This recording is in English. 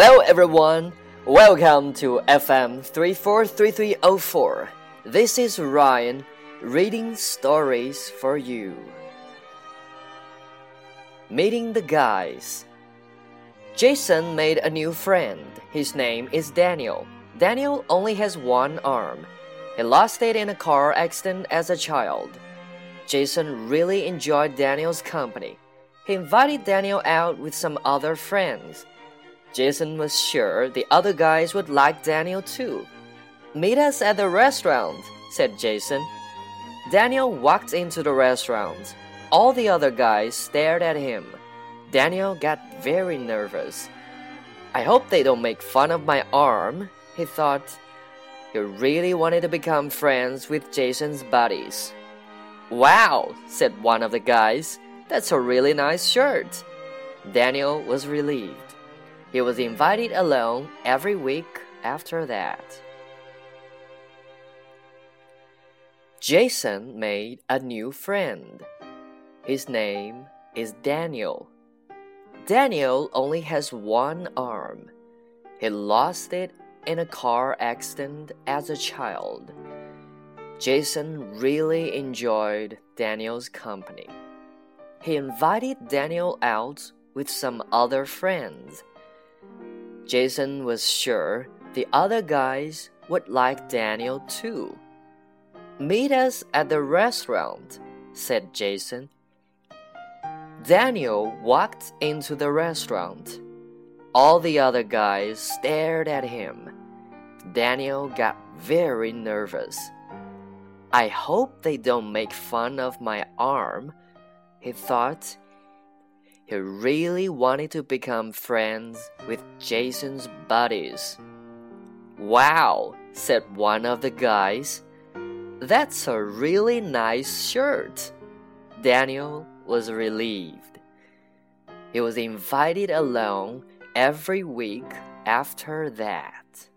Hello everyone, welcome to FM 343304. This is Ryan reading stories for you. Meeting the guys. Jason made a new friend. His name is Daniel. Daniel only has one arm. He lost it in a car accident as a child. Jason really enjoyed Daniel's company. He invited Daniel out with some other friends. Jason was sure the other guys would like Daniel too. Meet us at the restaurant, said Jason. Daniel walked into the restaurant. All the other guys stared at him. Daniel got very nervous. I hope they don't make fun of my arm, he thought. He really wanted to become friends with Jason's buddies. Wow, said one of the guys. That's a really nice shirt. Daniel was relieved. He was invited alone every week after that. Jason made a new friend. His name is Daniel. Daniel only has one arm. He lost it in a car accident as a child. Jason really enjoyed Daniel's company. He invited Daniel out with some other friends. Jason was sure the other guys would like Daniel too. Meet us at the restaurant, said Jason. Daniel walked into the restaurant. All the other guys stared at him. Daniel got very nervous. I hope they don't make fun of my arm, he thought. He really wanted to become friends with Jason's buddies. Wow, said one of the guys. That's a really nice shirt. Daniel was relieved. He was invited along every week after that.